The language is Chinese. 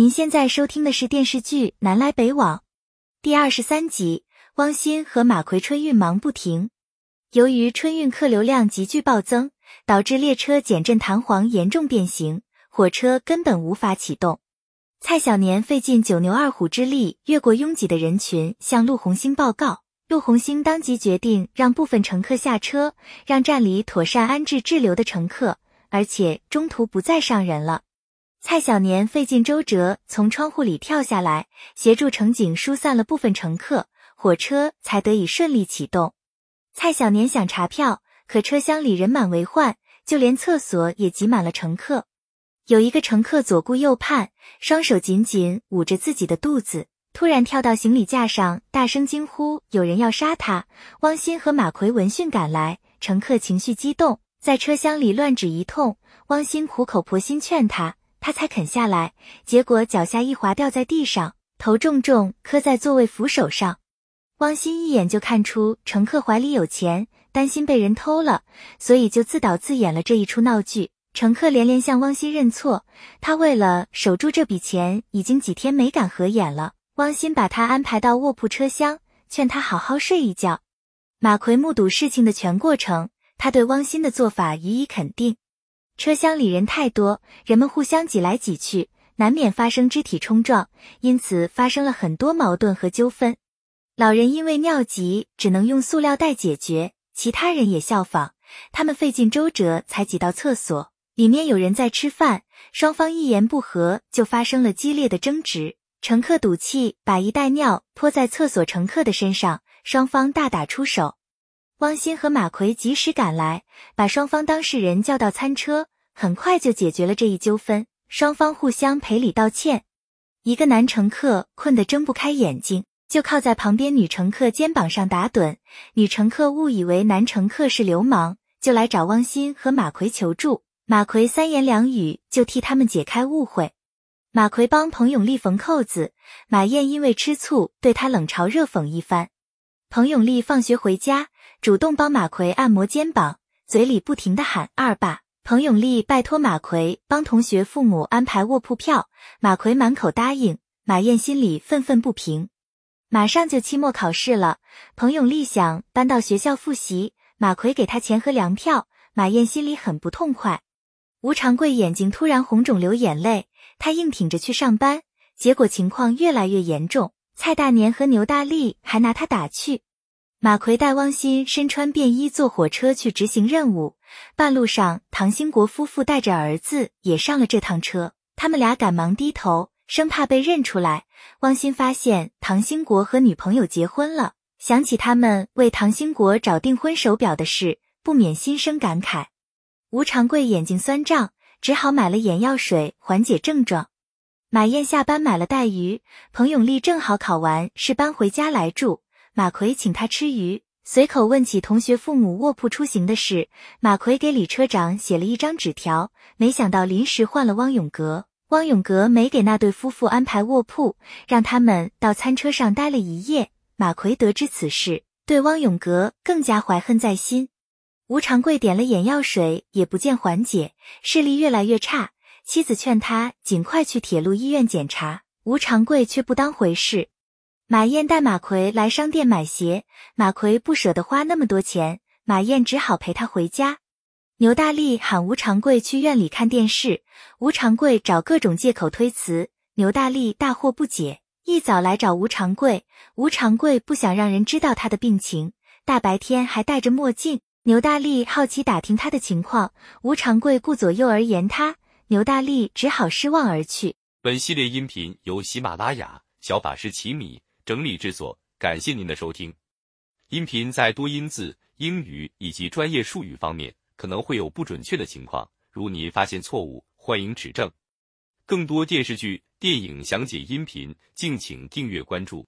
您现在收听的是电视剧《南来北往》第二十三集。汪鑫和马奎春运忙不停，由于春运客流量急剧暴增，导致列车减震弹簧严重变形，火车根本无法启动。蔡小年费尽九牛二虎之力，越过拥挤的人群，向陆红星报告。陆红星当即决定让部分乘客下车，让站里妥善安置滞留的乘客，而且中途不再上人了。蔡小年费尽周折从窗户里跳下来，协助乘警疏散了部分乘客，火车才得以顺利启动。蔡小年想查票，可车厢里人满为患，就连厕所也挤满了乘客。有一个乘客左顾右盼，双手紧紧捂着自己的肚子，突然跳到行李架上，大声惊呼：“有人要杀他！”汪鑫和马奎闻讯赶来，乘客情绪激动，在车厢里乱指一通。汪鑫苦口婆心劝他。他才肯下来，结果脚下一滑，掉在地上，头重重磕在座位扶手上。汪鑫一眼就看出乘客怀里有钱，担心被人偷了，所以就自导自演了这一出闹剧。乘客连连向汪鑫认错，他为了守住这笔钱，已经几天没敢合眼了。汪鑫把他安排到卧铺车厢，劝他好好睡一觉。马奎目睹事情的全过程，他对汪鑫的做法予以肯定。车厢里人太多，人们互相挤来挤去，难免发生肢体冲撞，因此发生了很多矛盾和纠纷。老人因为尿急，只能用塑料袋解决，其他人也效仿，他们费尽周折才挤到厕所。里面有人在吃饭，双方一言不合就发生了激烈的争执。乘客赌气把一袋尿泼在厕所乘客的身上，双方大打出手。汪鑫和马奎及时赶来，把双方当事人叫到餐车，很快就解决了这一纠纷。双方互相赔礼道歉。一个男乘客困得睁不开眼睛，就靠在旁边女乘客肩膀上打盹。女乘客误以为男乘客是流氓，就来找汪鑫和马奎求助。马奎三言两语就替他们解开误会。马奎帮彭永利缝扣子，马燕因为吃醋对他冷嘲热讽一番。彭永利放学回家。主动帮马奎按摩肩膀，嘴里不停的喊二爸。彭永利拜托马奎帮同学父母安排卧铺票，马奎满口答应。马燕心里愤愤不平。马上就期末考试了，彭永利想搬到学校复习，马奎给他钱和粮票，马燕心里很不痛快。吴长贵眼睛突然红肿流眼泪，他硬挺着去上班，结果情况越来越严重。蔡大年和牛大力还拿他打趣。马奎带汪鑫身穿便衣坐火车去执行任务，半路上唐兴国夫妇带着儿子也上了这趟车，他们俩赶忙低头，生怕被认出来。汪鑫发现唐兴国和女朋友结婚了，想起他们为唐兴国找订婚手表的事，不免心生感慨。吴长贵眼睛酸胀，只好买了眼药水缓解症状。马燕下班买了带鱼，彭永利正好考完试搬回家来住。马奎请他吃鱼，随口问起同学父母卧铺出行的事。马奎给李车长写了一张纸条，没想到临时换了汪永革。汪永革没给那对夫妇安排卧铺，让他们到餐车上待了一夜。马奎得知此事，对汪永革更加怀恨在心。吴长贵点了眼药水，也不见缓解，视力越来越差。妻子劝他尽快去铁路医院检查，吴长贵却不当回事。马燕带马奎来商店买鞋，马奎不舍得花那么多钱，马燕只好陪他回家。牛大力喊吴长贵去院里看电视，吴长贵找各种借口推辞。牛大力大惑不解，一早来找吴长贵，吴长贵不想让人知道他的病情，大白天还戴着墨镜。牛大力好奇打听他的情况，吴长贵顾左右而言他，牛大力只好失望而去。本系列音频由喜马拉雅小法师奇米。整理制作，感谢您的收听。音频在多音字、英语以及专业术语方面可能会有不准确的情况，如您发现错误，欢迎指正。更多电视剧、电影详解音频，敬请订阅关注。